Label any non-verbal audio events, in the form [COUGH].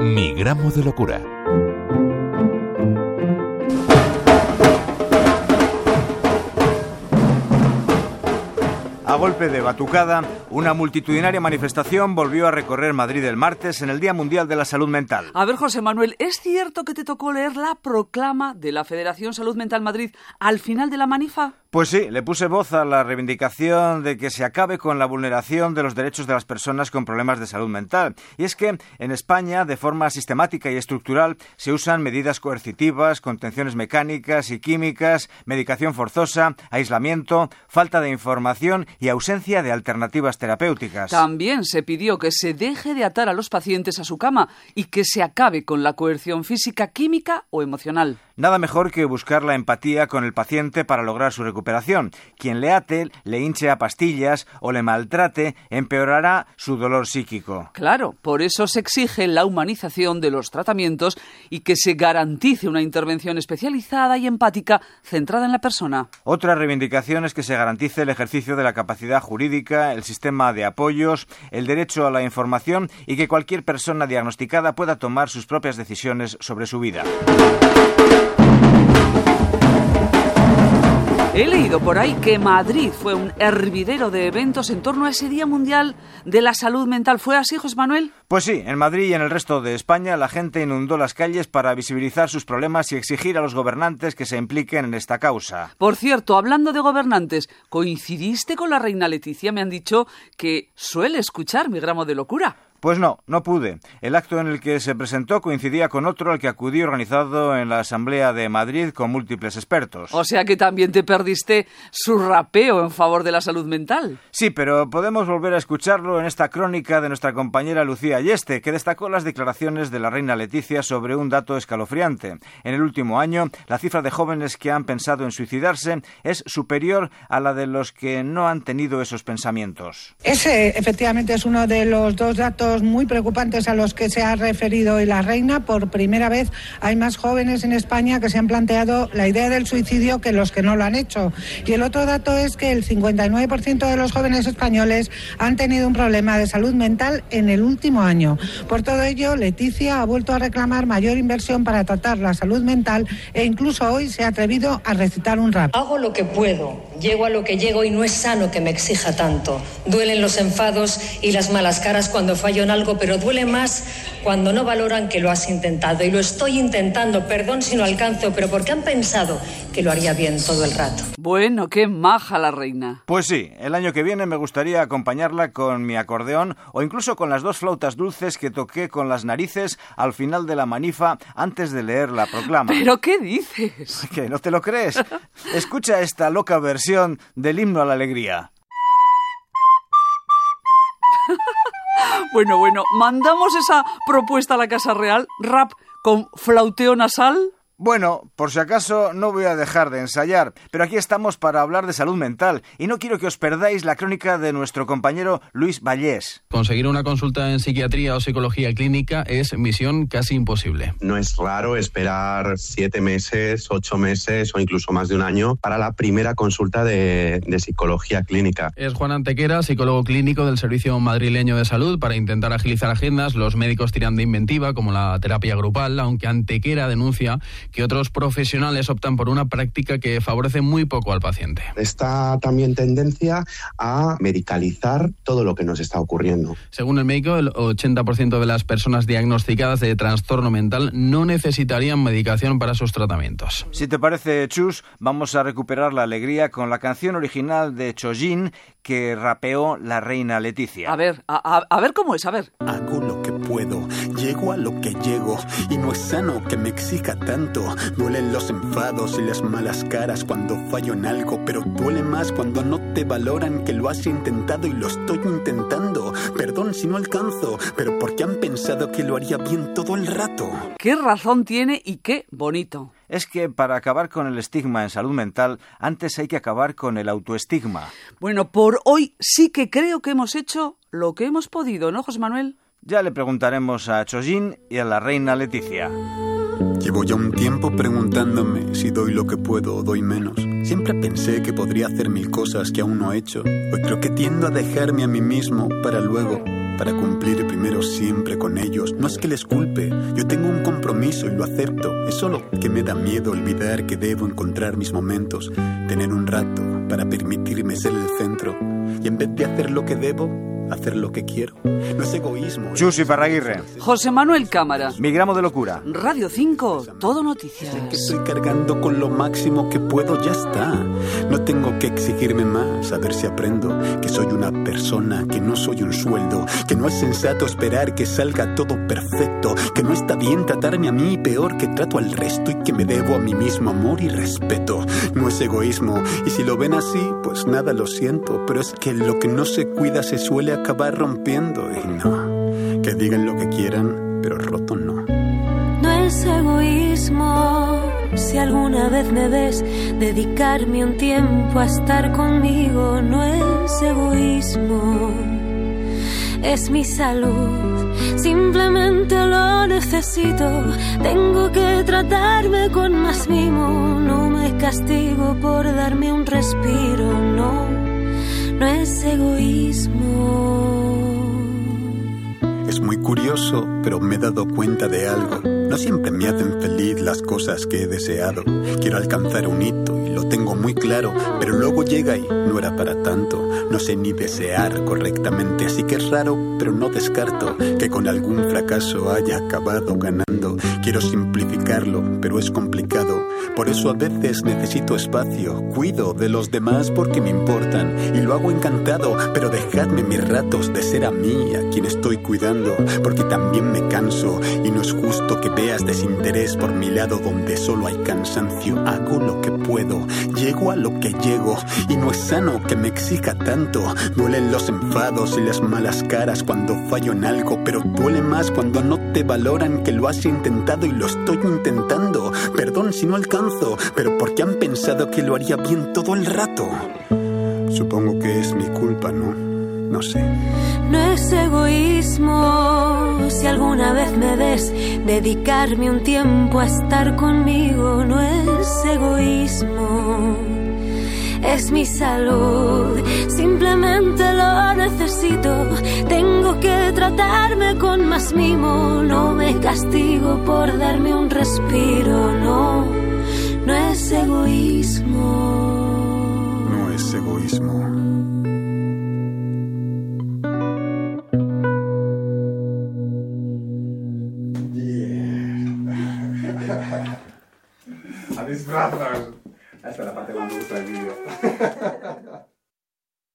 Mi gramo de locura. A golpe de batucada, una multitudinaria manifestación volvió a recorrer Madrid el martes en el Día Mundial de la Salud Mental. A ver, José Manuel, ¿es cierto que te tocó leer la proclama de la Federación Salud Mental Madrid al final de la manifa? Pues sí, le puse voz a la reivindicación de que se acabe con la vulneración de los derechos de las personas con problemas de salud mental. Y es que en España, de forma sistemática y estructural, se usan medidas coercitivas, contenciones mecánicas y químicas, medicación forzosa, aislamiento, falta de información y ausencia de alternativas terapéuticas. También se pidió que se deje de atar a los pacientes a su cama y que se acabe con la coerción física, química o emocional. Nada mejor que buscar la empatía con el paciente para lograr su recuperación. Quien le ate, le hinche a pastillas o le maltrate, empeorará su dolor psíquico. Claro, por eso se exige la humanización de los tratamientos y que se garantice una intervención especializada y empática centrada en la persona. Otra reivindicación es que se garantice el ejercicio de la capacidad jurídica, el sistema de apoyos, el derecho a la información y que cualquier persona diagnosticada pueda tomar sus propias decisiones sobre su vida. He leído por ahí que Madrid fue un hervidero de eventos en torno a ese Día Mundial de la Salud Mental. ¿Fue así, José Manuel? Pues sí, en Madrid y en el resto de España la gente inundó las calles para visibilizar sus problemas y exigir a los gobernantes que se impliquen en esta causa. Por cierto, hablando de gobernantes, ¿coincidiste con la reina Leticia? Me han dicho que suele escuchar mi gramo de locura. Pues no, no pude. El acto en el que se presentó coincidía con otro al que acudí organizado en la Asamblea de Madrid con múltiples expertos. O sea que también te perdiste su rapeo en favor de la salud mental. Sí, pero podemos volver a escucharlo en esta crónica de nuestra compañera Lucía Yeste, que destacó las declaraciones de la reina Leticia sobre un dato escalofriante. En el último año, la cifra de jóvenes que han pensado en suicidarse es superior a la de los que no han tenido esos pensamientos. Ese efectivamente es uno de los dos datos muy preocupantes a los que se ha referido hoy la reina. Por primera vez hay más jóvenes en España que se han planteado la idea del suicidio que los que no lo han hecho. Y el otro dato es que el 59% de los jóvenes españoles han tenido un problema de salud mental en el último año. Por todo ello, Leticia ha vuelto a reclamar mayor inversión para tratar la salud mental e incluso hoy se ha atrevido a recitar un rap. Hago lo que puedo, llego a lo que llego y no es sano que me exija tanto. Duelen los enfados y las malas caras cuando fallo en algo, pero duele más cuando no valoran que lo has intentado. Y lo estoy intentando, perdón si no alcanzo, pero porque han pensado que lo haría bien todo el rato. Bueno, qué maja la reina. Pues sí, el año que viene me gustaría acompañarla con mi acordeón o incluso con las dos flautas dulces que toqué con las narices al final de la manifa antes de leer la proclama. ¿Pero qué dices? [LAUGHS] ¿Qué? ¿No te lo crees? Escucha esta loca versión del himno a la alegría. Bueno, bueno, mandamos esa propuesta a la Casa Real, rap con flauteo nasal. Bueno, por si acaso no voy a dejar de ensayar, pero aquí estamos para hablar de salud mental y no quiero que os perdáis la crónica de nuestro compañero Luis Vallés. Conseguir una consulta en psiquiatría o psicología clínica es misión casi imposible. No es raro esperar siete meses, ocho meses o incluso más de un año para la primera consulta de, de psicología clínica. Es Juan Antequera, psicólogo clínico del Servicio Madrileño de Salud. Para intentar agilizar agendas, los médicos tiran de inventiva, como la terapia grupal, aunque Antequera denuncia que otros profesionales optan por una práctica que favorece muy poco al paciente. Está también tendencia a medicalizar todo lo que nos está ocurriendo. Según el médico, el 80% de las personas diagnosticadas de trastorno mental no necesitarían medicación para sus tratamientos. Si te parece, Chus, vamos a recuperar la alegría con la canción original de Chojin que rapeó la reina Leticia. A ver, a, a- a ver cómo es, a ver. Puedo, llego a lo que llego y no es sano que me exija tanto. Duelen los enfados y las malas caras cuando fallo en algo, pero duele más cuando no te valoran que lo has intentado y lo estoy intentando. Perdón si no alcanzo, pero porque han pensado que lo haría bien todo el rato. ¿Qué razón tiene y qué bonito? Es que para acabar con el estigma en salud mental, antes hay que acabar con el autoestigma. Bueno, por hoy sí que creo que hemos hecho lo que hemos podido, ¿no, José Manuel? Ya le preguntaremos a Chojin y a la reina Leticia. Llevo ya un tiempo preguntándome si doy lo que puedo o doy menos, Siempre pensé que podría hacer mil cosas que aún no he hecho. Hoy creo que tiendo a dejarme a mí mismo para luego, para cumplir primero siempre con ellos. No es que les culpe, yo tengo un compromiso y lo acepto. Es solo que me da miedo olvidar que debo encontrar mis momentos, tener un rato para permitirme ser el centro. Y en vez de hacer lo que debo, hacer lo que quiero. No es egoísmo. Chusi Parraguirre. José Manuel Cámara. Mi gramo de locura. Radio 5, todo noticias. Que estoy cargando con lo máximo que puedo, ya está. No tengo que exigirme más, a ver si aprendo que soy persona, que no soy un sueldo, que no es sensato esperar que salga todo perfecto, que no está bien tratarme a mí peor que trato al resto y que me debo a mí mismo amor y respeto. No es egoísmo, y si lo ven así, pues nada, lo siento, pero es que lo que no se cuida se suele acabar rompiendo y no, que digan lo que quieran, pero roto no. No es egoísmo si alguna vez me ves dedicarme un tiempo a estar conmigo, no es es mi salud. Simplemente lo necesito, tengo que tratarme con más mimo, no me castigo por darme un respiro, no, no es egoísmo. Es muy curioso, pero me he dado cuenta de algo. No siempre me hacen feliz las cosas que he deseado. Quiero alcanzar un hito lo tengo muy claro, pero luego llega y no era para tanto. No sé ni desear correctamente, así que es raro, pero no descarto que con algún fracaso haya acabado ganando. Quiero simplificarlo, pero es complicado. Por eso a veces necesito espacio. Cuido de los demás porque me importan y lo hago encantado, pero dejadme mis ratos de ser a mí a quien estoy cuidando, porque también me canso y no es justo que veas desinterés por mi lado donde solo hay cansancio. Hago lo que puedo, llego a lo que llego y no es sano que me exija tanto. Duelen los enfados y las malas caras cuando fallo en algo, pero duele más cuando no te valoran que lo has intentado y lo estoy intentando. Perdón si no alcanzo, pero porque han pensado que lo haría bien todo el rato. Supongo que es mi culpa, ¿no? No sé. No es egoísmo si alguna vez me ves dedicarme un tiempo a estar conmigo, no es egoísmo. Es mi salud, simplemente lo necesito. Tengo que tratarme con más mimo. No me castigo por darme un respiro, no, no es egoísmo. No es egoísmo.